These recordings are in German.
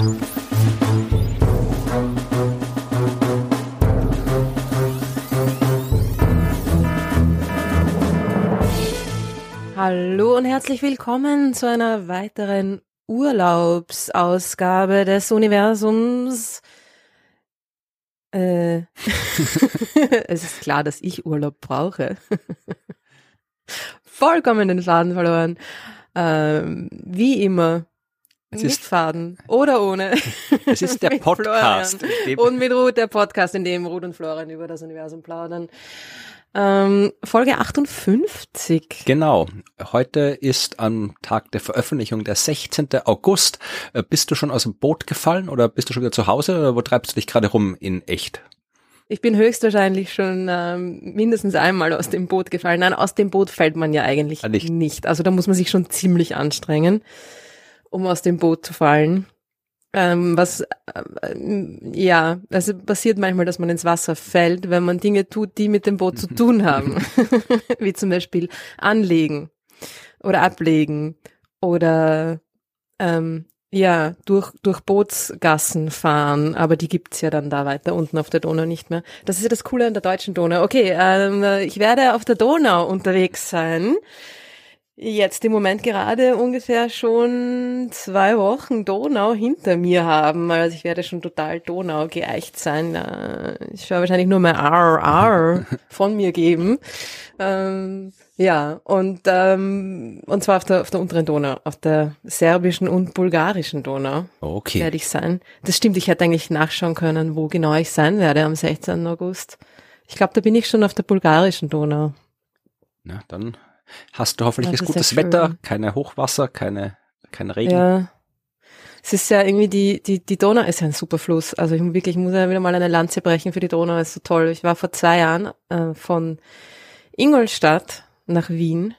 Hallo und herzlich willkommen zu einer weiteren Urlaubsausgabe des Universums. Äh, es ist klar, dass ich Urlaub brauche. Vollkommen den Faden verloren. Ähm, wie immer. Es mit ist- Faden oder ohne. Es ist der Podcast. Und mit Ruth, der Podcast, in dem Ruth und Florian über das Universum plaudern. Ähm, Folge 58. Genau. Heute ist am Tag der Veröffentlichung der 16. August. Äh, Bist du schon aus dem Boot gefallen oder bist du schon wieder zu Hause oder wo treibst du dich gerade rum in echt? Ich bin höchstwahrscheinlich schon ähm, mindestens einmal aus dem Boot gefallen. Nein, aus dem Boot fällt man ja eigentlich Ah, nicht. nicht. Also da muss man sich schon ziemlich anstrengen, um aus dem Boot zu fallen. Ähm, was, äh, ja, also passiert manchmal, dass man ins Wasser fällt, wenn man Dinge tut, die mit dem Boot zu tun haben. Wie zum Beispiel anlegen oder ablegen oder ähm, ja, durch, durch Bootsgassen fahren, aber die gibt's ja dann da weiter unten auf der Donau nicht mehr. Das ist ja das Coole an der deutschen Donau. Okay, ähm, ich werde auf der Donau unterwegs sein. Jetzt im Moment gerade ungefähr schon zwei Wochen Donau hinter mir haben. Also ich werde schon total Donau geeicht sein. Äh, Ich werde wahrscheinlich nur mehr R, R von mir geben. Ähm, ja, und, ähm, und zwar auf der, auf der unteren Donau, auf der serbischen und bulgarischen Donau Okay. werde ich sein. Das stimmt, ich hätte eigentlich nachschauen können, wo genau ich sein werde am 16. August. Ich glaube, da bin ich schon auf der bulgarischen Donau. Na, dann hast du hoffentlich ist gutes ja Wetter, schön. keine Hochwasser, keine, kein Regen. Ja. Es ist ja irgendwie, die, die, die Donau ist ja ein super Fluss. Also ich wirklich, ich muss ja wieder mal eine Lanze brechen für die Donau, ist so toll. Ich war vor zwei Jahren äh, von Ingolstadt nach Wien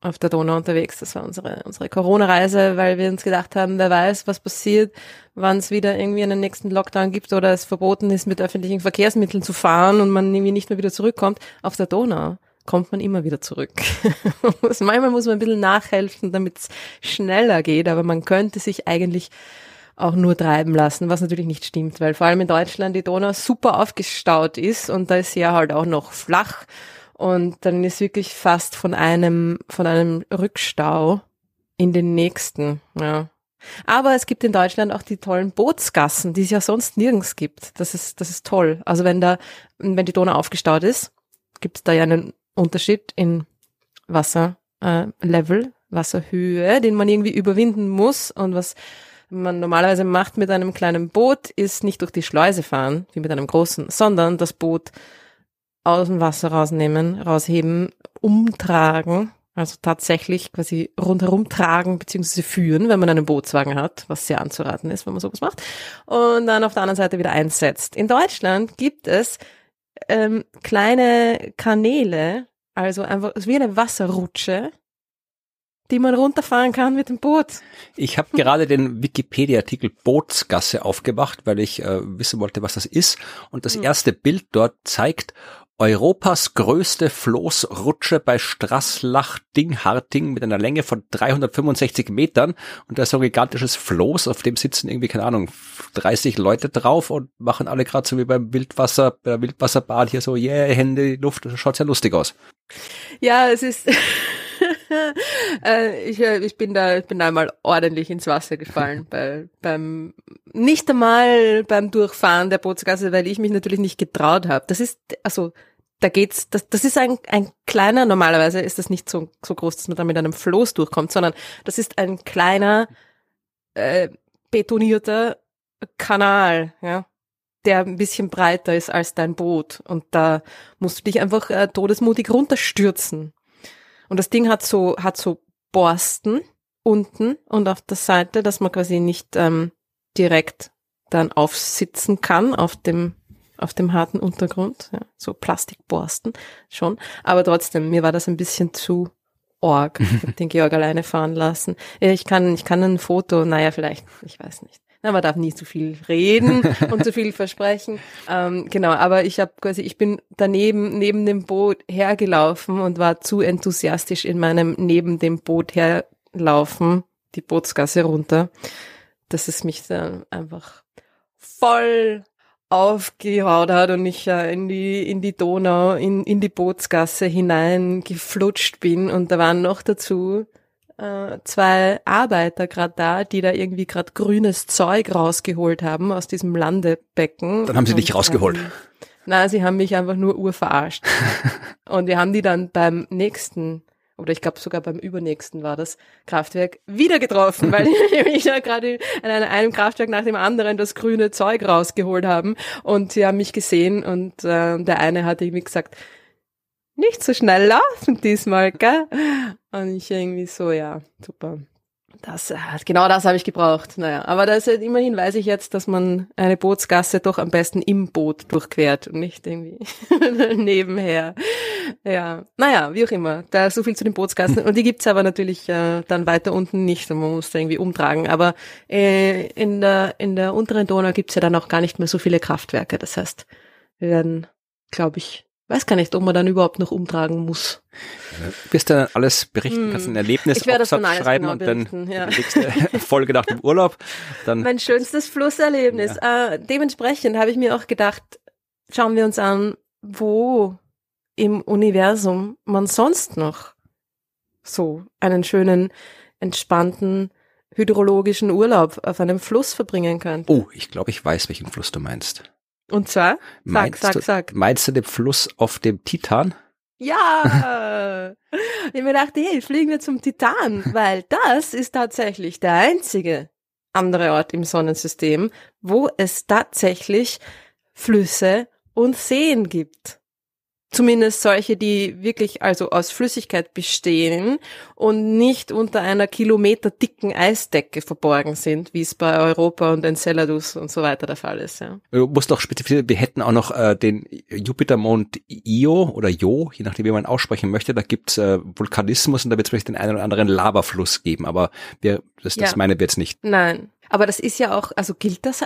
auf der Donau unterwegs. Das war unsere, unsere Corona-Reise, weil wir uns gedacht haben, wer weiß, was passiert, wann es wieder irgendwie einen nächsten Lockdown gibt oder es verboten ist, mit öffentlichen Verkehrsmitteln zu fahren und man irgendwie nicht mehr wieder zurückkommt. Auf der Donau kommt man immer wieder zurück. Manchmal muss man ein bisschen nachhelfen, damit es schneller geht, aber man könnte sich eigentlich auch nur treiben lassen, was natürlich nicht stimmt, weil vor allem in Deutschland die Donau super aufgestaut ist und da ist sie ja halt auch noch flach und dann ist wirklich fast von einem, von einem Rückstau in den nächsten, ja. Aber es gibt in Deutschland auch die tollen Bootsgassen, die es ja sonst nirgends gibt. Das ist, das ist toll. Also wenn da, wenn die Donau aufgestaut ist, gibt es da ja einen Unterschied in Wasserlevel, äh, Wasserhöhe, den man irgendwie überwinden muss und was man normalerweise macht mit einem kleinen Boot, ist nicht durch die Schleuse fahren, wie mit einem großen, sondern das Boot aus dem Wasser rausnehmen, rausheben, umtragen, also tatsächlich quasi rundherum tragen bzw. führen, wenn man einen Bootswagen hat, was sehr anzuraten ist, wenn man sowas macht, und dann auf der anderen Seite wieder einsetzt. In Deutschland gibt es ähm, kleine Kanäle, also einfach wie eine Wasserrutsche, die man runterfahren kann mit dem Boot. Ich habe gerade den Wikipedia-Artikel Bootsgasse aufgemacht, weil ich äh, wissen wollte, was das ist. Und das erste Bild dort zeigt Europas größte Floßrutsche bei Straßlach-Dingharting mit einer Länge von 365 Metern. Und da ist so ein gigantisches Floß, auf dem sitzen irgendwie, keine Ahnung, 30 Leute drauf und machen alle gerade so wie beim Wildwasser, bei der Wildwasserbahn hier so, yeah, Hände Luft. Das schaut sehr lustig aus. Ja, es ist. äh, ich, äh, ich bin da, ich bin da mal ordentlich ins Wasser gefallen bei, beim nicht einmal beim Durchfahren der Bootsgasse, weil ich mich natürlich nicht getraut habe. Das ist also da geht's. Das, das ist ein, ein kleiner. Normalerweise ist das nicht so so groß, dass man da mit einem Floß durchkommt, sondern das ist ein kleiner äh, betonierter Kanal, ja der ein bisschen breiter ist als dein Boot. Und da musst du dich einfach äh, todesmutig runterstürzen. Und das Ding hat so, hat so Borsten unten und auf der Seite, dass man quasi nicht ähm, direkt dann aufsitzen kann auf dem, auf dem harten Untergrund. Ja, so Plastikborsten schon. Aber trotzdem, mir war das ein bisschen zu org. Den Georg alleine fahren lassen. Ich kann, ich kann ein Foto, naja, vielleicht, ich weiß nicht. Na, man darf nie zu viel reden und zu viel versprechen. Ähm, genau, aber ich habe quasi, ich bin daneben neben dem Boot hergelaufen und war zu enthusiastisch in meinem neben dem Boot herlaufen, die Bootsgasse runter, dass es mich dann einfach voll aufgehaut hat und ich äh, in die in die Donau in in die Bootsgasse hinein geflutscht bin und da waren noch dazu äh, zwei Arbeiter gerade da, die da irgendwie gerade grünes Zeug rausgeholt haben aus diesem Landebecken. Dann haben sie dich rausgeholt. Ähm, na, sie haben mich einfach nur urverarscht. und wir haben die dann beim nächsten oder ich glaube sogar beim übernächsten war das Kraftwerk wieder getroffen, weil die mich da gerade an einem Kraftwerk nach dem anderen das grüne Zeug rausgeholt haben und sie haben mich gesehen und äh, der eine hat irgendwie gesagt, nicht so schnell laufen diesmal, gell? Und ich irgendwie so, ja, super. Das, äh, genau das habe ich gebraucht. Naja, aber das, immerhin weiß ich jetzt, dass man eine Bootsgasse doch am besten im Boot durchquert und nicht irgendwie nebenher. Ja, naja, wie auch immer. Da so viel zu den Bootsgassen. Und die gibt's aber natürlich äh, dann weiter unten nicht und man muss da irgendwie umtragen. Aber äh, in, der, in der unteren Donau gibt's ja dann auch gar nicht mehr so viele Kraftwerke. Das heißt, wir werden, glaube ich, weiß gar nicht, ob man dann überhaupt noch umtragen muss. Du wirst dann alles berichten, kannst ein Erlebnis schreiben genau und dann ja. nächste Folge nach dem Urlaub. Dann mein schönstes Flusserlebnis. Ja. Äh, dementsprechend habe ich mir auch gedacht, schauen wir uns an, wo im Universum man sonst noch so einen schönen, entspannten, hydrologischen Urlaub auf einem Fluss verbringen könnte. Oh, ich glaube, ich weiß, welchen Fluss du meinst. Und zwar? Sag, meinst sag, du, sag. Meinst du den Fluss auf dem Titan? Ja! ich mir dachte, hey, fliegen wir zum Titan, weil das ist tatsächlich der einzige andere Ort im Sonnensystem, wo es tatsächlich Flüsse und Seen gibt. Zumindest solche, die wirklich also aus Flüssigkeit bestehen und nicht unter einer kilometerdicken Eisdecke verborgen sind, wie es bei Europa und Enceladus und so weiter der Fall ist. Ja. Du musst doch spezifizieren, wir hätten auch noch äh, den Jupitermond Io oder Jo, je nachdem wie man aussprechen möchte. Da gibt's äh, Vulkanismus und da wird es vielleicht den einen oder anderen Lavafluss geben, aber wir, das, das ja. meine wir jetzt nicht. Nein, aber das ist ja auch, also gilt das?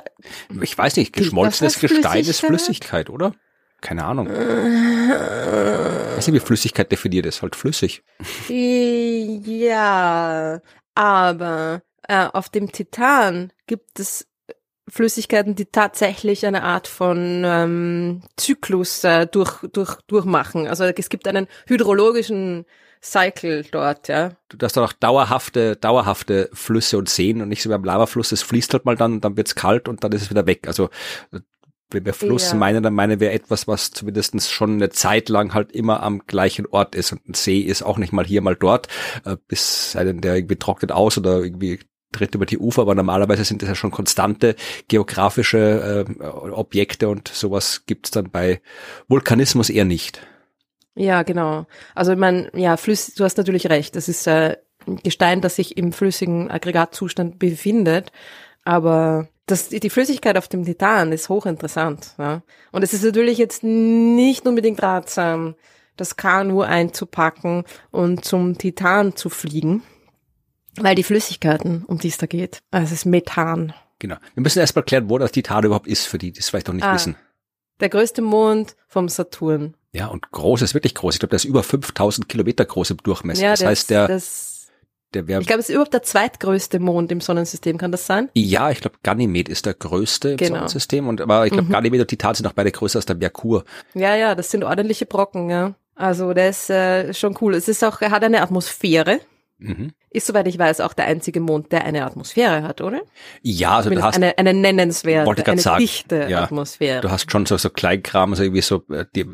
Ich weiß nicht, geschmolzenes Gestein ist Flüssigkeit, oder? Keine Ahnung. Weißt du, wie Flüssigkeit definiert ist? Halt flüssig. Ja, aber äh, auf dem Titan gibt es Flüssigkeiten, die tatsächlich eine Art von ähm, Zyklus äh, durch, durch, durchmachen. Also es gibt einen hydrologischen Cycle dort, ja. Du hast dann auch dauerhafte, dauerhafte Flüsse und Seen und nicht so wie beim Lavafluss, es fließt halt mal dann, dann wird's kalt und dann ist es wieder weg. Also wenn wir Fluss ja. meinen, dann meinen wir etwas, was zumindest schon eine Zeit lang halt immer am gleichen Ort ist. Und ein See ist auch nicht mal hier, mal dort, äh, bis einen, der irgendwie trocknet aus oder irgendwie tritt über die Ufer, aber normalerweise sind das ja schon konstante geografische äh, Objekte und sowas gibt's dann bei Vulkanismus eher nicht. Ja, genau. Also ich meine, ja, Flüss, du hast natürlich recht. Das ist äh, Gestein, das sich im flüssigen Aggregatzustand befindet, aber das, die Flüssigkeit auf dem Titan ist hochinteressant. Ja? Und es ist natürlich jetzt nicht unbedingt ratsam, das Kanu einzupacken und zum Titan zu fliegen, weil die Flüssigkeiten, um die es da geht, also es ist Methan. Genau. Wir müssen erstmal klären, wo das Titan überhaupt ist, für die, die es vielleicht noch nicht ah, wissen. Der größte Mond vom Saturn. Ja, und groß ist wirklich groß. Ich glaube, der ist über 5000 Kilometer groß im Durchmesser. Ja, das, das heißt, der, das der wäre. Ich glaube, es ist überhaupt der zweitgrößte Mond im Sonnensystem, kann das sein? Ja, ich glaube, Ganymed ist der größte im genau. Sonnensystem und aber ich glaube, mhm. Ganymed und Titan sind auch beide größer als der Merkur. Ja, ja, das sind ordentliche Brocken, ja. Also der ist äh, schon cool. Es ist auch, er hat eine Atmosphäre. Mhm. Ist, soweit ich weiß, auch der einzige Mond, der eine Atmosphäre hat, oder? Ja, also Zumindest du hast eine, eine nennenswerte, eine sagen, dichte ja, Atmosphäre. Du hast schon so, so Kleinkram, also irgendwie so, äh, die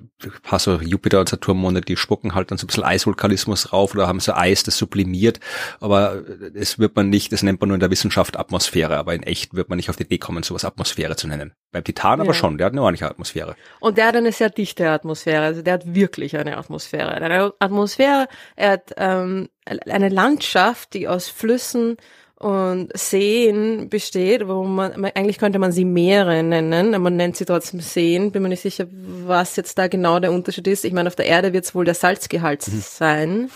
paar so Jupiter- und Saturnmonde, die spucken halt dann so ein bisschen Eisvulkanismus rauf oder haben so Eis, das sublimiert, aber es wird man nicht, das nennt man nur in der Wissenschaft Atmosphäre, aber in echt wird man nicht auf die Idee kommen, sowas Atmosphäre zu nennen. Beim Titan ja. aber schon, der hat eine ordentliche Atmosphäre. Und der hat eine sehr dichte Atmosphäre, also der hat wirklich eine Atmosphäre. Eine Atmosphäre, er hat ähm, eine Landschaft, die aus Flüssen und Seen besteht, wo man, eigentlich könnte man sie Meere nennen, aber man nennt sie trotzdem Seen. Bin mir nicht sicher, was jetzt da genau der Unterschied ist. Ich meine, auf der Erde wird es wohl der Salzgehalt mhm. sein.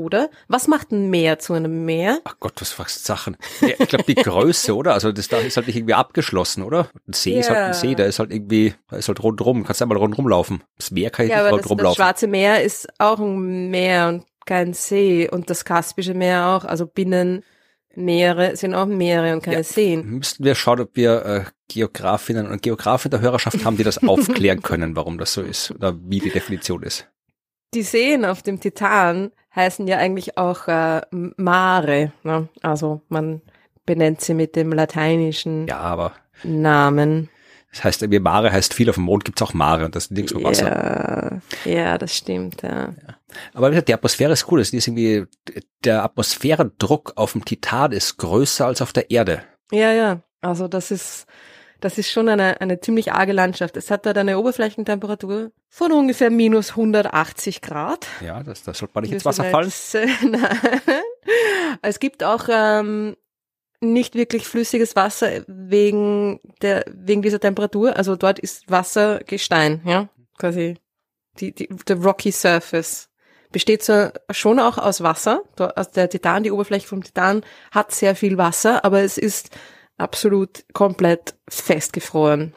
Oder? Was macht ein Meer zu einem Meer? Ach Gott, was fragst Sachen? Ja, ich glaube die Größe, oder? Also das da ist halt nicht irgendwie abgeschlossen, oder? Ein See yeah. ist halt ein See, der ist halt irgendwie, da ist halt rundrum, kannst einmal rundrum laufen. Das Meer kann ich ja, nicht rundrum laufen. Das Schwarze Meer ist auch ein Meer und kein See und das Kaspische Meer auch, also binnen Meere sind auch Meere und keine Ja. Seen. Müssten wir schauen, ob wir äh, Geografinnen und Geografen der Hörerschaft haben, die das aufklären können, warum das so ist oder wie die Definition ist. Die Seen auf dem Titan heißen ja eigentlich auch äh, Mare. Ne? Also man benennt sie mit dem lateinischen Ja, aber Namen. Das heißt, irgendwie Mare heißt viel, auf dem Mond gibt's auch Mare und das ist nirgendwo Wasser. Ja, ja, das stimmt. Ja. Aber wie gesagt, die Atmosphäre ist cool. Es ist irgendwie, der Atmosphärendruck auf dem Titan ist größer als auf der Erde. ja, ja. Also das ist das ist schon eine, eine ziemlich arge Landschaft. Es hat dort eine Oberflächentemperatur von ungefähr minus 180 Grad. Ja, das, das sollte man nicht ins Wasser fallen. jetzt, äh. Es gibt auch ähm, nicht wirklich flüssiges Wasser wegen der wegen dieser Temperatur. Also dort ist Wasser Gestein, ja, quasi die, die der Rocky Surface besteht so schon auch aus Wasser. Also der Titan, die Oberfläche vom Titan hat sehr viel Wasser, aber es ist absolut komplett festgefroren.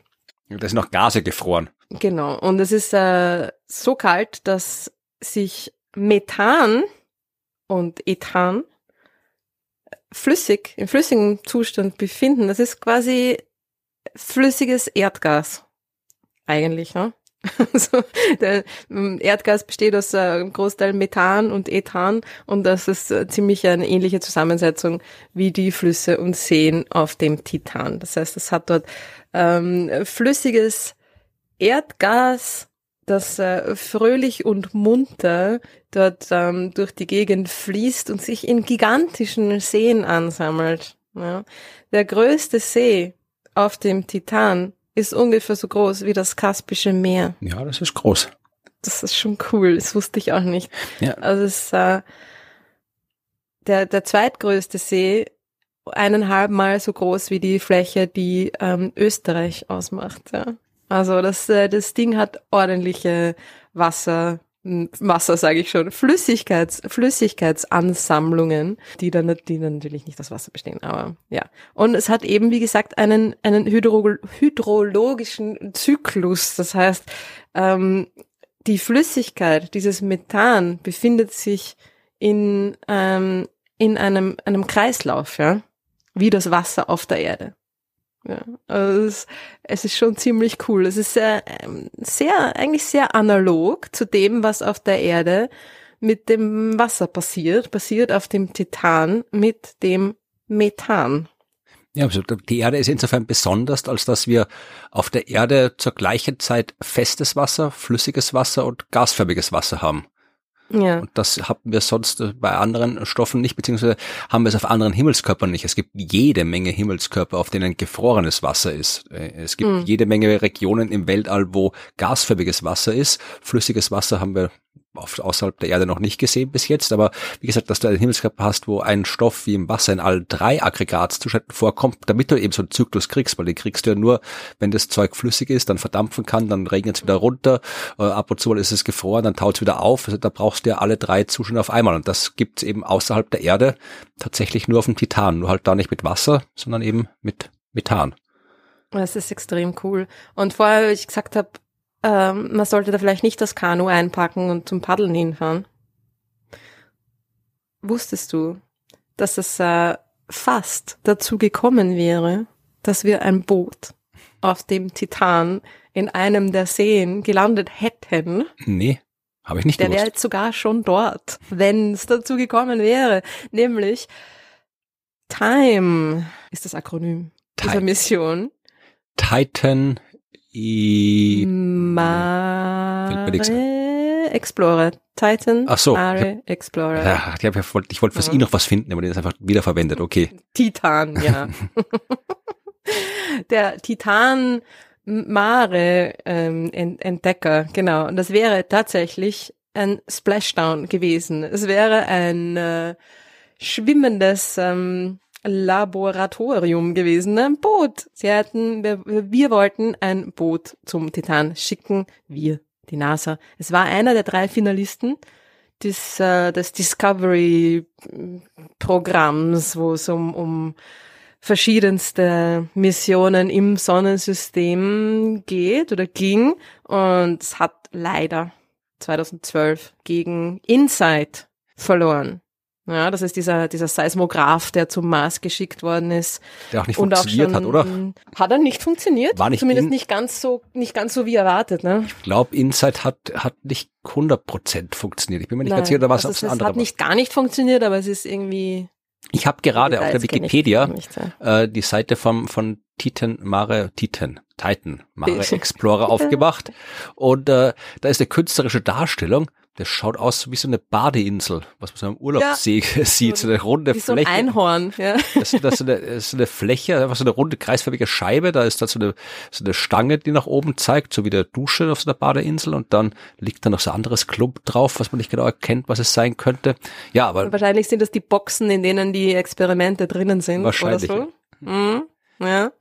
Da sind noch Gase gefroren. Genau. Und es ist äh, so kalt, dass sich Methan und Ethan flüssig, im flüssigen Zustand befinden. Das ist quasi flüssiges Erdgas. Eigentlich, ne? Also, der ähm, Erdgas besteht aus äh, einem Großteil Methan und Ethan und das ist äh, ziemlich eine ähnliche Zusammensetzung wie die Flüsse und Seen auf dem Titan. Das heißt, es hat dort ähm, flüssiges Erdgas, das äh, fröhlich und munter dort ähm, durch die Gegend fließt und sich in gigantischen Seen ansammelt. Ja. Der größte See auf dem Titan ist ungefähr so groß wie das Kaspische Meer. Ja, das ist groß. Das ist schon cool, das wusste ich auch nicht. Ja. Also es ist äh, der, der zweitgrößte See, eineinhalb Mal so groß wie die Fläche, die ähm, Österreich ausmacht. Ja. Also das, äh, das Ding hat ordentliche Wasser, Wasser sage ich schon, Flüssigkeits, Flüssigkeitsansammlungen, die dann, die dann natürlich nicht aus Wasser bestehen, aber ja. Und es hat eben, wie gesagt, einen, einen hydro, hydrologischen Zyklus. Das heißt, ähm, die Flüssigkeit, dieses Methan, befindet sich in, ähm, in einem, einem Kreislauf, ja, wie das Wasser auf der Erde. Ja, also es, es ist schon ziemlich cool. Es ist sehr, ähm, sehr, eigentlich sehr analog zu dem, was auf der Erde mit dem Wasser passiert, passiert auf dem Titan mit dem Methan. Ja, also die Erde ist insofern besonders, als dass wir auf der Erde zur gleichen Zeit festes Wasser, flüssiges Wasser und gasförmiges Wasser haben. Ja, Und das haben wir sonst äh, bei anderen Stoffen nicht, beziehungsweise haben wir es auf anderen Himmelskörpern nicht. Es gibt jede Menge Himmelskörper, auf denen gefrorenes Wasser ist. Äh, Es gibt Mhm. jede Menge Regionen im Weltall, wo gasförmiges Wasser ist. Flüssiges Wasser haben wir außerhalb der Erde noch nicht gesehen bis jetzt. Aber wie gesagt, dass du einen Himmelskörper hast, wo ein Stoff wie im Wasser in allen drei Aggregatzuständen vorkommt, damit du eben so einen Zyklus kriegst, weil den kriegst du ja nur, wenn das Zeug flüssig ist, dann verdampfen kann, dann regnet es wieder runter, äh, ab und zu mal ist es gefroren, dann taut es wieder auf. Also da brauchst du ja alle drei Zustände auf einmal. Und das gibt's eben außerhalb der Erde tatsächlich nur auf dem Titan. Nur halt da nicht mit Wasser, sondern eben mit Methan. das ist extrem cool. Und vorher, wie ich gesagt habe, ähm, man sollte da vielleicht nicht das Kanu einpacken und zum Paddeln hinfahren. Wusstest du, dass es äh, fast dazu gekommen wäre, dass wir ein Boot auf dem Titan in einem der Seen gelandet hätten? Nee, habe ich nicht Der wäre sogar schon dort, wenn es dazu gekommen wäre. Nämlich Time ist das Akronym dieser Time. Mission. Titan I Mare Explorer. Titan Ach so, Mare Explorer. Ja, ich, hab ja voll- ich wollte fürs Ja. I noch was finden, aber den ist einfach wiederverwendet. Okay. Titan, ja. Der Titan Mare ähm, Ent- Entdecker, genau. Und das wäre tatsächlich ein Splashdown gewesen. Es wäre ein äh, schwimmendes ähm, Laboratorium gewesen, ein Boot. Sie hätten, wir, wir wollten ein Boot zum Titan schicken, wir, die NASA. Es war einer der drei Finalisten des, äh, des Discovery-Programms, wo es um, um verschiedenste Missionen im Sonnensystem geht oder ging. Und es hat leider 2012 gegen Insight verloren. Ja, das ist dieser, dieser Seismograph, der zum Mars geschickt worden ist. Der auch nicht und funktioniert auch schon, hat, oder? Hat er nicht funktioniert? War nicht Zumindest in, nicht ganz so, nicht ganz so wie erwartet, ne? Ich glaube, Insight hat, hat nicht 100 Prozent funktioniert. Ich bin mir nicht Nein, ganz sicher, oder was also es es andere hat nicht gar nicht funktioniert, aber es ist irgendwie. Ich habe gerade auf der Wikipedia nicht, ja. äh, die Seite vom, von Titan Mare, Titan, Titan Mare Explorer aufgemacht und äh, da ist eine künstlerische Darstellung das schaut aus wie so eine Badeinsel, was man so im Urlaubssee ja. sieht, so eine runde wie Fläche. So ein Einhorn, ja. Das, das ist, eine, das ist eine Fläche, einfach so eine runde kreisförmige Scheibe, da ist da so eine, so eine Stange, die nach oben zeigt, so wie der Dusche auf so einer Badeinsel und dann liegt da noch so ein anderes Klump drauf, was man nicht genau erkennt, was es sein könnte. Ja, aber. wahrscheinlich sind das die Boxen, in denen die Experimente drinnen sind. Wahrscheinlich. Oder so. Mhm. Ja.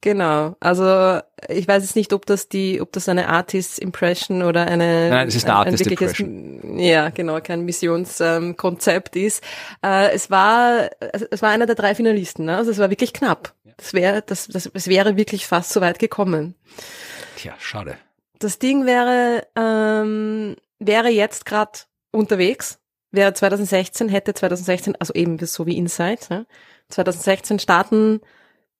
Genau. Also ich weiß jetzt nicht, ob das die, ob das eine Artist Impression oder eine Nein, es ist eine ein, Artist ein Impression. Ja, genau, kein Missionskonzept ähm, ist. Äh, es war, es war einer der drei Finalisten. Ne? Also es war wirklich knapp. Das wäre, das, das, es wäre wirklich fast so weit gekommen. Tja, schade. Das Ding wäre, ähm, wäre jetzt gerade unterwegs. Wäre 2016, hätte 2016, also eben so wie Insight, ne? 2016 starten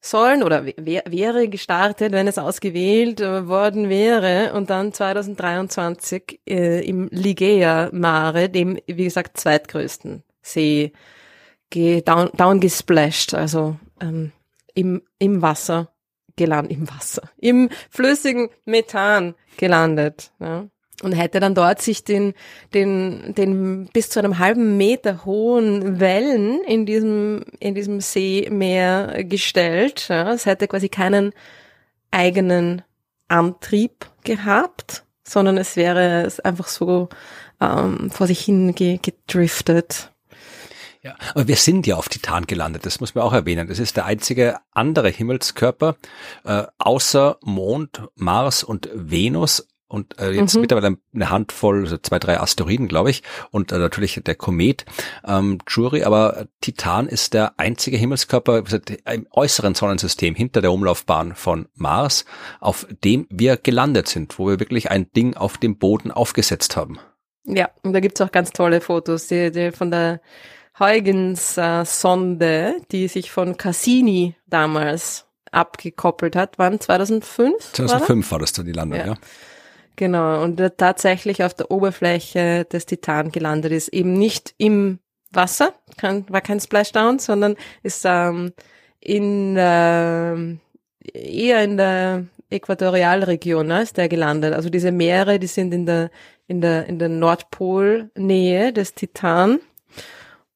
sollen oder wäre gestartet, wenn es ausgewählt äh, worden wäre und dann 2023 äh, im Ligea Mare, dem wie gesagt zweitgrößten See, down, down gesplashed, also ähm, im, im Wasser gelandet, im Wasser, im flüssigen Methan gelandet. Ja und hätte dann dort sich den, den, den bis zu einem halben Meter hohen Wellen in diesem, in diesem Seemeer gestellt. Ja, es hätte quasi keinen eigenen Antrieb gehabt, sondern es wäre einfach so ähm, vor sich hin gedriftet. Ja, aber wir sind ja auf Titan gelandet, das muss man auch erwähnen. Das ist der einzige andere Himmelskörper äh, außer Mond, Mars und Venus, und äh, jetzt mhm. mittlerweile eine Handvoll, also zwei, drei Asteroiden, glaube ich, und äh, natürlich der Komet, ähm, Jury, aber Titan ist der einzige Himmelskörper im äußeren Sonnensystem hinter der Umlaufbahn von Mars, auf dem wir gelandet sind, wo wir wirklich ein Ding auf dem Boden aufgesetzt haben. Ja, und da gibt's auch ganz tolle Fotos, die, die von der Huygens-Sonde, äh, die sich von Cassini damals abgekoppelt hat, wann? 2005? 2005 war, war das dann die Landung, ja. ja. Genau, und der tatsächlich auf der Oberfläche des Titan gelandet ist. Eben nicht im Wasser, kein, war kein Splashdown, sondern ist ähm, in äh, eher in der Äquatorialregion ne, ist der gelandet. Also diese Meere, die sind in der in der in der Nordpolnähe des Titan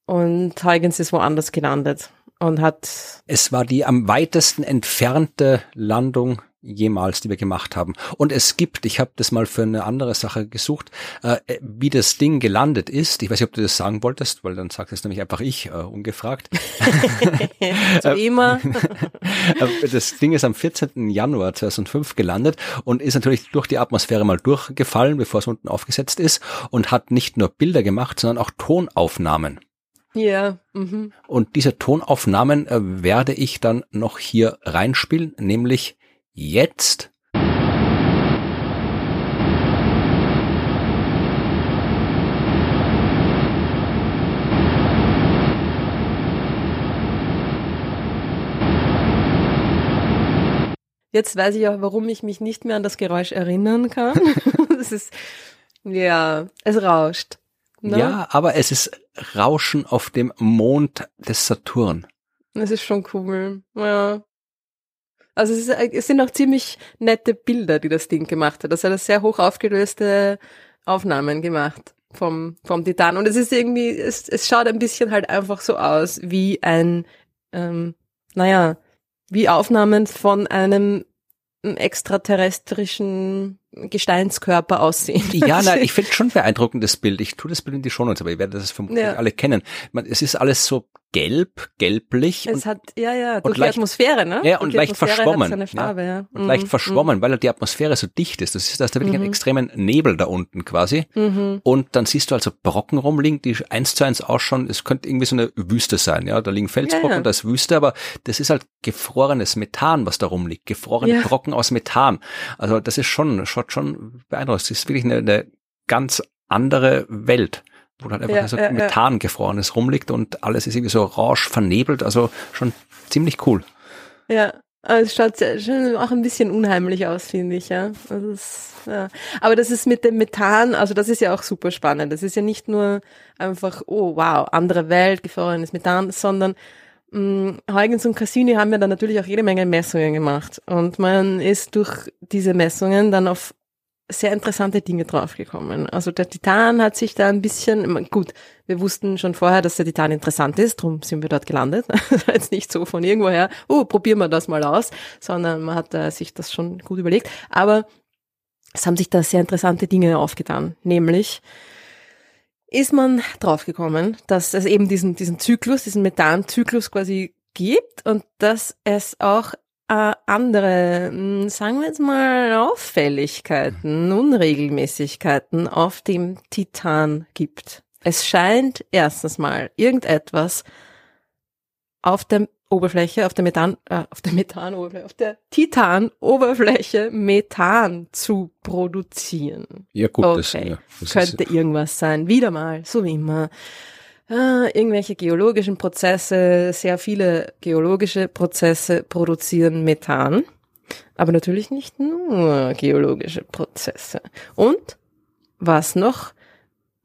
und Huygens ist woanders gelandet und hat. Es war die am weitesten entfernte Landung jemals, die wir gemacht haben. Und es gibt, ich habe das mal für eine andere Sache gesucht, äh, wie das Ding gelandet ist. Ich weiß nicht, ob du das sagen wolltest, weil dann sagt es nämlich einfach ich, äh, ungefragt. so wie immer. das Ding ist am 14. Januar 2005 gelandet und ist natürlich durch die Atmosphäre mal durchgefallen, bevor es unten aufgesetzt ist und hat nicht nur Bilder gemacht, sondern auch Tonaufnahmen. Ja. Mhm. Und diese Tonaufnahmen äh, werde ich dann noch hier reinspielen, nämlich Jetzt Jetzt weiß ich auch, warum ich mich nicht mehr an das Geräusch erinnern kann. Es ist, ja, es rauscht. Ne? Ja, aber es ist Rauschen auf dem Mond des Saturn. Es ist schon cool. Ja. Also es, ist, es sind auch ziemlich nette Bilder, die das Ding gemacht hat. Das hat sehr hoch aufgelöste Aufnahmen gemacht vom, vom Titan. Und es ist irgendwie, es, es schaut ein bisschen halt einfach so aus wie ein, ähm, naja, wie Aufnahmen von einem extraterrestrischen Gesteinskörper aussehen. Ja, nein, ich finde schon beeindruckendes Bild. Ich tue das Bild in die Shownotes, aber ihr werdet das vermutlich ja. alle kennen. Man, es ist alles so gelb, gelblich. Es hat, ja, ja, durch die leicht, Atmosphäre, ne? Ja, und, leicht Atmosphäre verschwommen. Farbe, ja. Und mhm. leicht verschwommen, mhm. weil die Atmosphäre so dicht ist. Das ist, da ist da wirklich mhm. einen extremen Nebel da unten quasi. Mhm. Und dann siehst du also Brocken rumliegen, die eins zu eins ausschauen. Es könnte irgendwie so eine Wüste sein, ja. Da liegen Felsbrocken, ja, ja. da ist Wüste, aber das ist halt gefrorenes Methan, was da rumliegt. Gefrorene ja. Brocken aus Methan. Also das ist schon, schaut schon beeindruckend. Es ist wirklich eine, eine ganz andere Welt wo dann einfach ja, so ja, Methan ja. gefrorenes rumliegt und alles ist irgendwie so orange vernebelt, also schon ziemlich cool. Ja, also es schaut schon auch ein bisschen unheimlich aus, finde ich, ja. Also es, ja. Aber das ist mit dem Methan, also das ist ja auch super spannend. Das ist ja nicht nur einfach, oh wow, andere Welt, gefrorenes Methan, sondern Huygens und Cassini haben ja dann natürlich auch jede Menge Messungen gemacht. Und man ist durch diese Messungen dann auf sehr interessante Dinge draufgekommen. Also der Titan hat sich da ein bisschen, gut, wir wussten schon vorher, dass der Titan interessant ist, darum sind wir dort gelandet. Jetzt nicht so von irgendwoher, oh, probieren wir das mal aus, sondern man hat äh, sich das schon gut überlegt. Aber es haben sich da sehr interessante Dinge aufgetan, nämlich ist man draufgekommen, dass es eben diesen, diesen Zyklus, diesen Methanzyklus quasi gibt und dass es auch äh, andere, hm, sagen wir jetzt mal, Auffälligkeiten, Unregelmäßigkeiten auf dem Titan gibt. Es scheint erstens mal irgendetwas auf der Oberfläche, auf der Methan, äh, auf der Methanoberfläche, auf der Titanoberfläche Methan zu produzieren. Ja gut, okay. das, ja, das könnte ist, irgendwas sein. Wieder mal, so wie immer äh, irgendwelche geologischen Prozesse, sehr viele geologische Prozesse produzieren Methan, aber natürlich nicht nur geologische Prozesse. Und was noch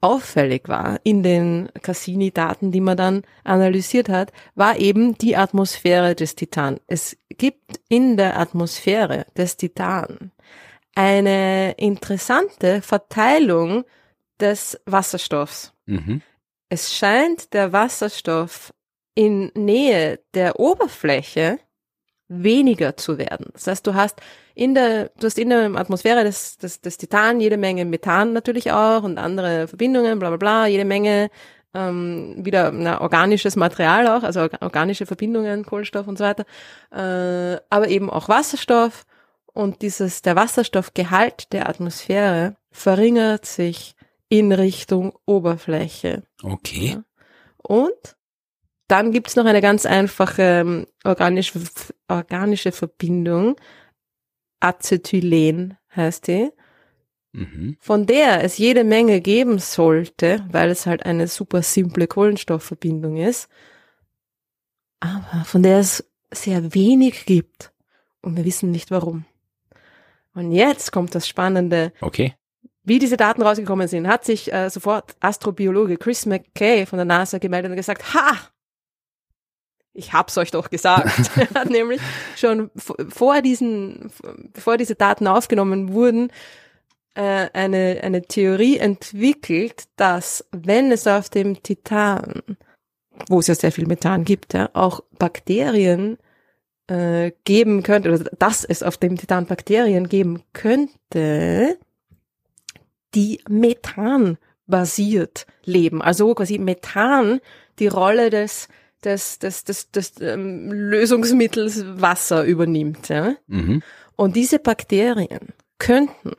auffällig war in den Cassini-Daten, die man dann analysiert hat, war eben die Atmosphäre des Titan. Es gibt in der Atmosphäre des Titan eine interessante Verteilung des Wasserstoffs. Mhm es scheint der Wasserstoff in Nähe der Oberfläche weniger zu werden. Das heißt, du hast in der, du hast in der Atmosphäre des, des, des Titan jede Menge Methan natürlich auch und andere Verbindungen, bla bla bla, jede Menge ähm, wieder na, organisches Material auch, also organische Verbindungen, Kohlenstoff und so weiter, äh, aber eben auch Wasserstoff und dieses, der Wasserstoffgehalt der Atmosphäre verringert sich in Richtung Oberfläche. Okay. Ja. Und dann gibt's noch eine ganz einfache ähm, organische, organische Verbindung. Acetylen heißt die. Mhm. Von der es jede Menge geben sollte, weil es halt eine super simple Kohlenstoffverbindung ist, aber von der es sehr wenig gibt. Und wir wissen nicht warum. Und jetzt kommt das Spannende. Okay. Wie diese Daten rausgekommen sind, hat sich äh, sofort Astrobiologe Chris McKay von der NASA gemeldet und gesagt, ha, ich hab's euch doch gesagt. er hat nämlich schon vor diesen, bevor diese Daten aufgenommen wurden, äh, eine, eine Theorie entwickelt, dass wenn es auf dem Titan, wo es ja sehr viel Methan gibt, ja, auch Bakterien äh, geben könnte, oder dass es auf dem Titan Bakterien geben könnte, die Methan basiert leben. Also quasi Methan die Rolle des des, des, des, des ähm, Lösungsmittels Wasser übernimmt. Ja? Mhm. Und diese Bakterien könnten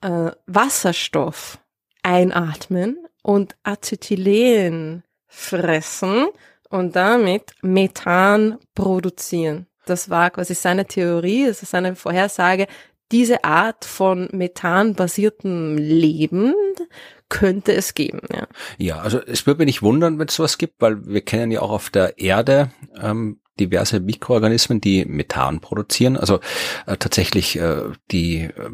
äh, Wasserstoff einatmen und Acetylen fressen und damit Methan produzieren. Das war quasi seine Theorie, das ist seine Vorhersage, diese Art von methanbasiertem Leben könnte es geben. Ja, ja also es würde mich nicht wundern, wenn es sowas gibt, weil wir kennen ja auch auf der Erde ähm, diverse Mikroorganismen, die Methan produzieren. Also äh, tatsächlich äh, die äh,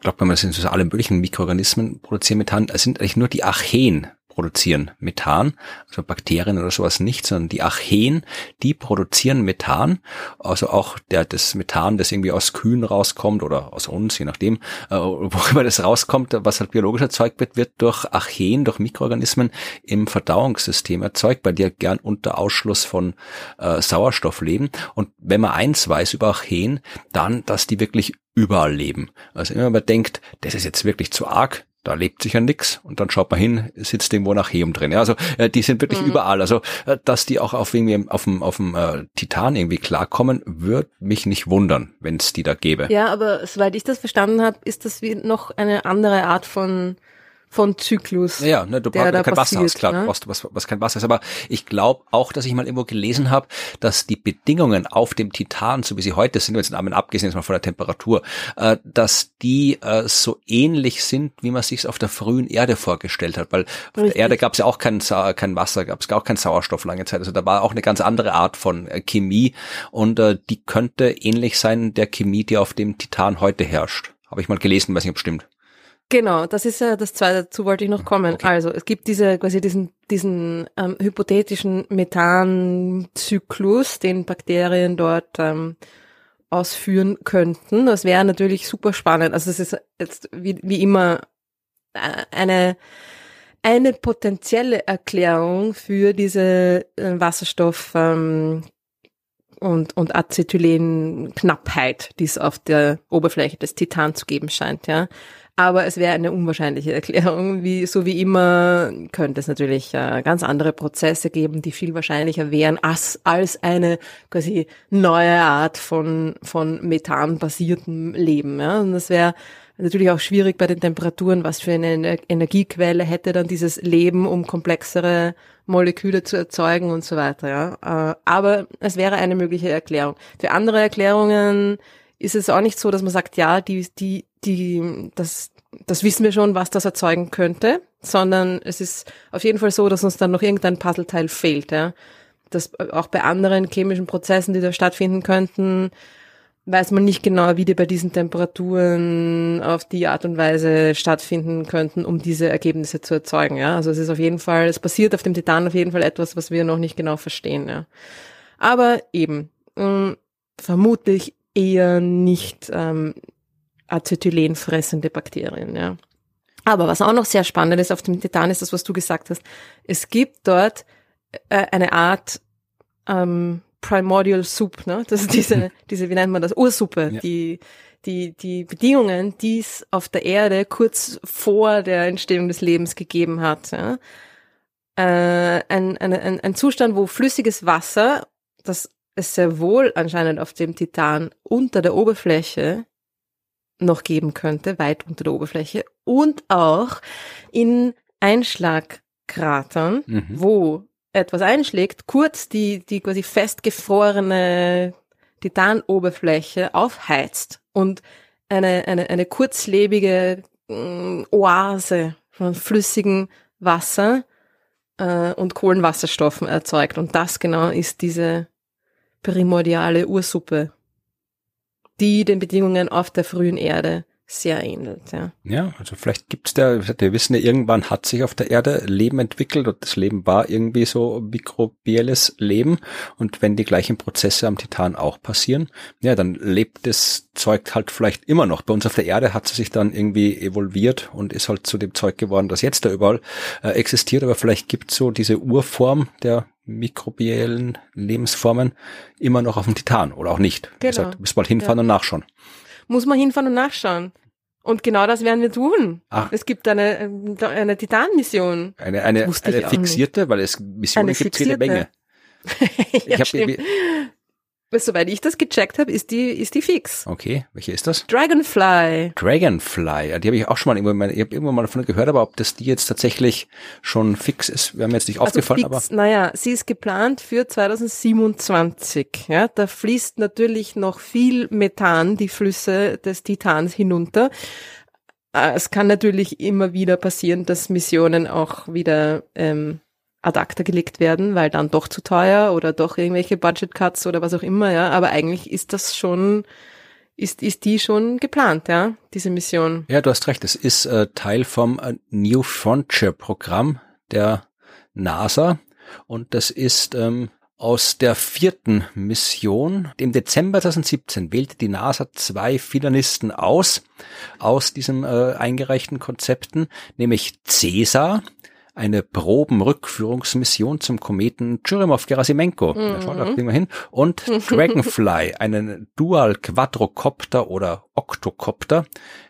glaubt man, es sind so alle möglichen Mikroorganismen produzieren Methan. Es sind eigentlich nur die Archeen, produzieren Methan, also Bakterien oder sowas nicht, sondern die Archeen, die produzieren Methan, also auch der, das Methan, das irgendwie aus Kühen rauskommt oder aus uns, je nachdem, äh, worüber das rauskommt, was halt biologisch erzeugt wird, wird durch Archeen, durch Mikroorganismen im Verdauungssystem erzeugt, weil die ja gern unter Ausschluss von äh, Sauerstoff leben. Und wenn man eins weiß über Archeen, dann, dass die wirklich überall leben. Also immer man denkt, das ist jetzt wirklich zu arg, da lebt sicher nix und dann schaut man hin, sitzt irgendwo nach Heum drin. Ja, also äh, die sind wirklich mhm. überall. Also äh, dass die auch auf irgendwie auf dem auf dem äh, Titan irgendwie klarkommen, wird mich nicht wundern, wenn es die da gäbe. Ja, aber soweit ich das verstanden habe, ist das wie noch eine andere Art von von Zyklus. Ja, ne, du brauchst kein Wasser hast, klar, ne? brauchst was, was kein Wasser ist. Aber ich glaube auch, dass ich mal irgendwo gelesen habe, dass die Bedingungen auf dem Titan, so wie sie heute sind, jetzt abgesehen jetzt mal von der Temperatur, äh, dass die äh, so ähnlich sind, wie man sich auf der frühen Erde vorgestellt hat. Weil auf Richtig. der Erde gab es ja auch kein, kein Wasser, gab es auch kein Sauerstoff lange Zeit. Also da war auch eine ganz andere Art von äh, Chemie und äh, die könnte ähnlich sein der Chemie, die auf dem Titan heute herrscht. Habe ich mal gelesen, weiß nicht, ob stimmt. Genau, das ist ja das zweite, dazu wollte ich noch kommen. Okay. Also es gibt diese quasi diesen diesen ähm, hypothetischen Methanzyklus, den Bakterien dort ähm, ausführen könnten. Das wäre natürlich super spannend. Also es ist jetzt wie, wie immer äh, eine eine potenzielle Erklärung für diese äh, Wasserstoff ähm, und, und Acetylen-Knappheit, die es auf der Oberfläche des Titan zu geben scheint, ja. Aber es wäre eine unwahrscheinliche Erklärung. Wie, so wie immer könnte es natürlich äh, ganz andere Prozesse geben, die viel wahrscheinlicher wären als, als eine quasi neue Art von, von methanbasiertem Leben. Ja? Und das wäre natürlich auch schwierig bei den Temperaturen, was für eine Energiequelle hätte dann dieses Leben, um komplexere Moleküle zu erzeugen und so weiter. Ja. Äh, aber es wäre eine mögliche Erklärung. Für andere Erklärungen ist es auch nicht so, dass man sagt, ja, die, die, die, das, das wissen wir schon, was das erzeugen könnte, sondern es ist auf jeden Fall so, dass uns dann noch irgendein Puzzleteil fehlt. Ja. Das auch bei anderen chemischen Prozessen, die da stattfinden könnten, weiß man nicht genau, wie die bei diesen Temperaturen auf die Art und Weise stattfinden könnten, um diese Ergebnisse zu erzeugen. Ja, also es ist auf jeden Fall, es passiert auf dem Titan auf jeden Fall etwas, was wir noch nicht genau verstehen. Ja, aber eben mh, ähm, vermutlich eher nicht ähm, Acetylen fressende Bakterien. Ja, aber was auch noch sehr spannend ist auf dem Titan ist das, was du gesagt hast. Es gibt dort äh, eine Art ähm, Primordial Soup, ne? Das ist diese, diese, wie nennt man das, Ursuppe, ja. die, die, die Bedingungen, die es auf der Erde kurz vor der Entstehung des Lebens gegeben hat. Ja? Äh, ein, ein, ein Zustand, wo flüssiges Wasser, das es sehr wohl anscheinend auf dem Titan unter der Oberfläche noch geben könnte, weit unter der Oberfläche, und auch in Einschlagkratern, mhm. wo etwas einschlägt, kurz die, die quasi festgefrorene Titanoberfläche aufheizt und eine, eine, eine kurzlebige äh, Oase von flüssigem Wasser äh, und Kohlenwasserstoffen erzeugt. Und das genau ist diese primordiale Ursuppe, die den Bedingungen auf der frühen Erde sehr ähnelt. Ja, ja also vielleicht gibt's da, wir wissen ja, irgendwann hat sich auf der Erde Leben entwickelt und das Leben war irgendwie so mikrobielles Leben und wenn die gleichen Prozesse am Titan auch passieren, ja, dann lebt das Zeug halt vielleicht immer noch. Bei uns auf der Erde hat es sich dann irgendwie evolviert und ist halt zu dem Zeug geworden, das jetzt da überall äh, existiert, aber vielleicht gibt's so diese Urform der mikrobiellen Lebensformen immer noch auf dem Titan oder auch nicht. Genau. Gesagt, du bald hinfahren ja. und nachschauen muss man hinfahren und nachschauen. Und genau das werden wir tun. Ach. Es gibt eine, eine Titan-Mission. Eine, eine, eine fixierte, weil es Missionen gibt jede Menge. ja, ich hab, Soweit ich das gecheckt habe, ist die, ist die fix. Okay, welche ist das? Dragonfly. Dragonfly, ja, die habe ich auch schon mal irgendwann mal, ich habe irgendwann mal davon gehört, aber ob das die jetzt tatsächlich schon fix ist, wäre mir jetzt nicht also aufgefallen. Fix, aber naja, sie ist geplant für 2027. Ja, da fließt natürlich noch viel Methan die Flüsse des Titans hinunter. Äh, es kann natürlich immer wieder passieren, dass Missionen auch wieder ähm, ad acta gelegt werden, weil dann doch zu teuer oder doch irgendwelche Budget Cuts oder was auch immer, ja. Aber eigentlich ist das schon, ist, ist die schon geplant, ja, diese Mission. Ja, du hast recht. Es ist äh, Teil vom äh, New Frontier Programm der NASA und das ist ähm, aus der vierten Mission. Im Dezember 2017 wählte die NASA zwei Finalisten aus, aus diesem äh, eingereichten Konzepten, nämlich CESAR, eine Probenrückführungsmission zum Kometen Churyumov-Gerasimenko. Mhm. Da schaut, da hin. Und Dragonfly, einen Dual Quadrocopter oder Octocopter,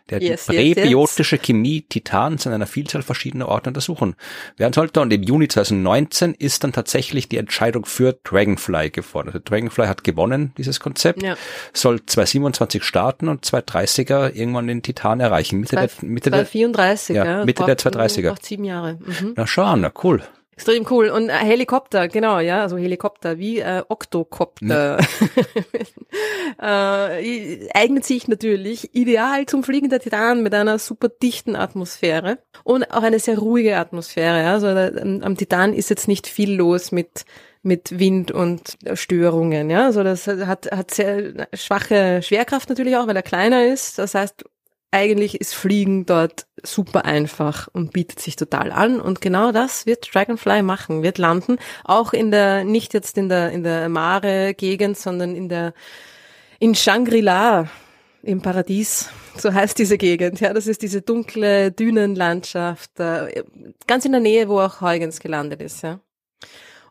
der Yes, die yes, präbiotische Chemie Titans in einer Vielzahl verschiedener Orte untersuchen werden sollte. Und im Juni 2019 ist dann tatsächlich die Entscheidung für Dragonfly gefordert. Also Dragonfly hat gewonnen, dieses Konzept, Ja. soll 227 starten und 230er irgendwann den Titan erreichen. Mitte der, Mitte der, 234, ja, ja. Mitte der Braucht- 230er. Braucht sieben Jahre. Mhm. na schau an, na cool. Extrem cool. Und äh, Helikopter, genau, ja, also Helikopter, wie äh, Oktokopter. äh, eignet sich natürlich ideal zum Fliegen der Titan mit einer super dichten Atmosphäre und auch eine sehr ruhige Atmosphäre. Ja. Also da, am, am Titan ist jetzt nicht viel los mit mit Wind und Störungen, ja. Also das hat, hat sehr schwache Schwerkraft natürlich auch, weil er kleiner ist. Das heißt, eigentlich ist Fliegen dort super einfach und bietet sich total an. Und genau das wird Dragonfly machen, wird landen. Auch in der, nicht jetzt in der, in der Mare-Gegend, sondern in der, in Shangri-La im Paradies. So heißt diese Gegend. Ja, das ist diese dunkle Dünenlandschaft, äh, ganz in der Nähe, wo auch Huygens gelandet ist, ja.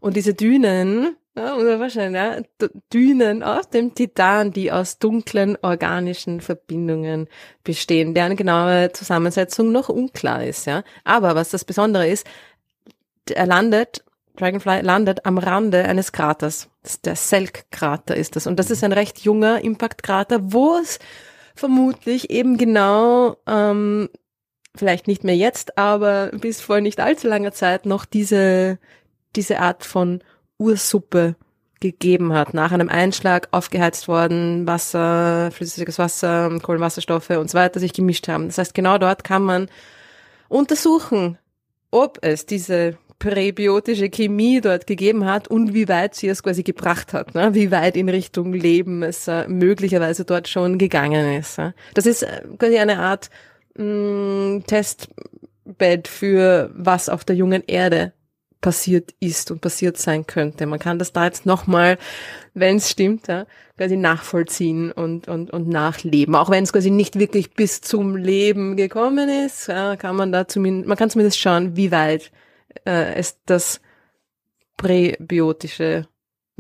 Und diese Dünen, ja, oder wahrscheinlich, ja, Dünen aus dem Titan, die aus dunklen organischen Verbindungen bestehen, deren genaue Zusammensetzung noch unklar ist, ja. Aber was das Besondere ist, er landet, Dragonfly landet am Rande eines Kraters. Der Selk-Krater ist das. Und das ist ein recht junger Impact-Krater, wo es vermutlich eben genau, ähm, vielleicht nicht mehr jetzt, aber bis vor nicht allzu langer Zeit noch diese, diese Art von Ursuppe gegeben hat. Nach einem Einschlag aufgeheizt worden, Wasser, flüssiges Wasser, Kohlenwasserstoffe und so weiter sich gemischt haben. Das heißt, genau dort kann man untersuchen, ob es diese präbiotische Chemie dort gegeben hat und wie weit sie es quasi gebracht hat, ne? wie weit in Richtung Leben es äh, möglicherweise dort schon gegangen ist. Ja? Das ist äh, quasi eine Art mh, Testbed für was auf der jungen Erde passiert ist und passiert sein könnte. Man kann das da jetzt nochmal, wenn es stimmt, ja, quasi nachvollziehen und, und, und nachleben. Auch wenn es quasi nicht wirklich bis zum Leben gekommen ist, ja, kann man da zumindest, man kann zumindest schauen, wie weit äh, es das präbiotische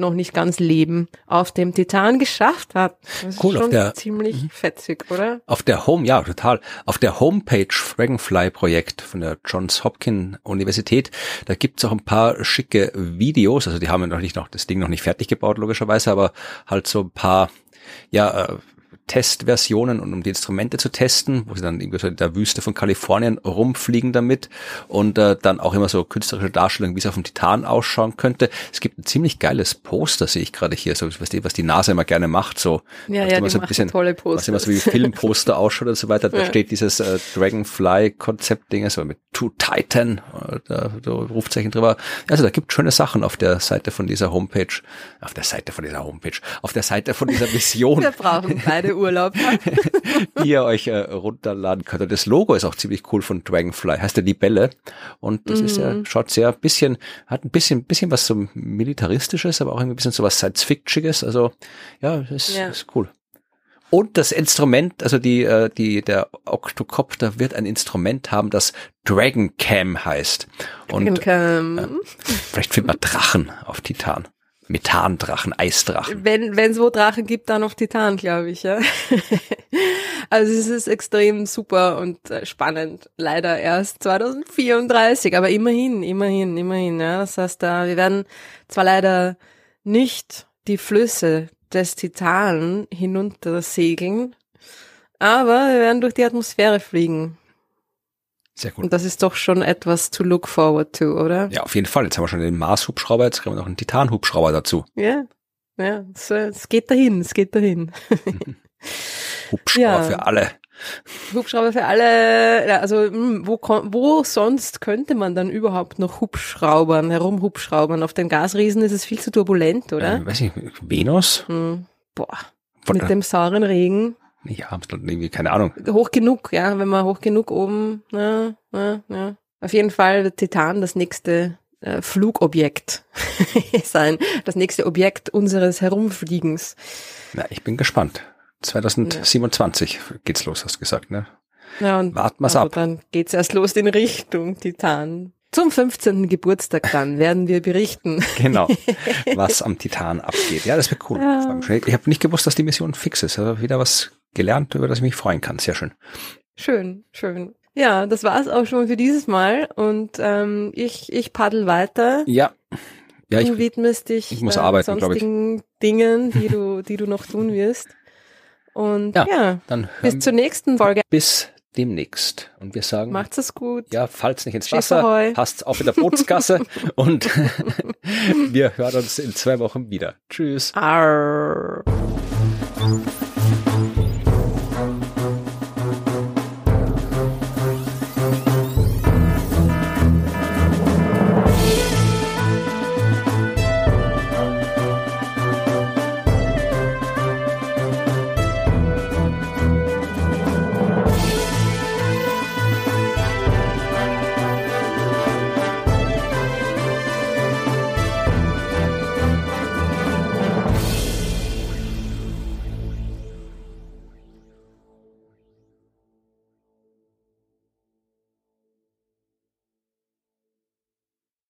noch nicht ganz Leben auf dem Titan geschafft hat. Das Cool, ist auf schon der- ziemlich fetzig, oder? Auf der Home, ja, total. Auf der Homepage Dragonfly Projekt von der Johns Hopkins Universität, da gibt's auch ein paar schicke Videos. Also die haben ja noch nicht noch das Ding noch nicht fertig gebaut, logischerweise, aber halt so ein paar, ja, äh, Testversionen und um die Instrumente zu testen, wo sie dann irgendwie so in der Wüste von Kalifornien rumfliegen damit und äh, dann auch immer so künstlerische Darstellungen, wie es auf dem Titan ausschauen könnte. Es gibt ein ziemlich geiles Poster, sehe ich gerade hier, so was die, was die NASA immer gerne macht, so Ja, was ja, immer so ein bisschen, tolle was Poster. immer so wie Filmposter ausschaut und so weiter. Da Ja. steht dieses äh, Dragonfly-Konzept-Ding, so mit To Titan, äh, da, da Rufzeichen drüber. Also da gibt schöne Sachen auf der Seite von dieser Homepage, auf der Seite von dieser Homepage, auf der Seite von dieser Mission. Wir brauchen beide Urlaub. die ihr euch äh, runterladen könnt. Und das Logo ist auch ziemlich cool von Dragonfly, heißt ja Libelle. Und das ist ja, schaut sehr bisschen, hat ein bisschen, bisschen was so Militaristisches, aber auch ein bisschen so was Science-Fictiges. Also, ja, das Ja. ist cool. Und das Instrument, also die, äh, die, der Octocopter wird ein Instrument haben, das Dragon Cam heißt. Und Und, ähm, vielleicht findet man Drachen auf Titan. Methandrachen, Eisdrachen. wenn es wo Drachen gibt, dann auf Titan, glaube ich. Ja. also es ist extrem super und äh, spannend. Leider erst 2034, aber immerhin, immerhin, immerhin. Ja. Das heißt, da wir werden zwar leider nicht die Flüsse des Titan hinunter segeln, aber wir werden durch die Atmosphäre fliegen. Sehr gut. Und das ist doch schon etwas to look forward to, oder? Ja, auf jeden Fall. Jetzt haben wir schon den Mars-Hubschrauber, jetzt kriegen wir noch einen Titan-Hubschrauber dazu. Ja, ja, es, äh, es geht dahin, es geht dahin. Hubschrauber Ja. für alle. Hubschrauber für alle, ja, also hm, wo, wo sonst könnte man dann überhaupt noch Hubschraubern, herumhubschraubern? Auf den Gasriesen ist es viel zu turbulent, oder? Äh, weiß ich, Venus? Hm, boah, Von, mit dem sauren Regen. Ja, dann irgendwie, keine Ahnung. Hoch genug, ja, wenn man hoch genug oben, ja, ja, ja. Auf jeden Fall wird Titan das nächste äh, Flugobjekt sein, das nächste Objekt unseres Herumfliegens. Na, ich bin gespannt. 2027 geht's los, hast du gesagt, ne? Ja, und Warten wir's aber ab. dann geht's erst los in Richtung Titan. Zum 15. Geburtstag dann werden wir berichten. Genau, was am Titan abgeht. Ja, das wäre cool. Ja. Ich habe nicht gewusst, dass die Mission fix ist. Also wieder was gelernt, über das ich mich freuen kann. Sehr schön. Schön, schön. Ja, das war's auch schon für dieses Mal und ähm, ich, ich paddel weiter. Ja. Ja, du widmest dich ich muss arbeiten, sonstigen Dingen, die du, die du noch tun wirst. Und ja, ja dann bis zur nächsten Folge. Bis demnächst. Und wir sagen, macht's es gut. Ja, fallt's nicht ins Wasser, passt auf in der Bootsgasse und wir hören uns in zwei Wochen wieder. Tschüss. Arr.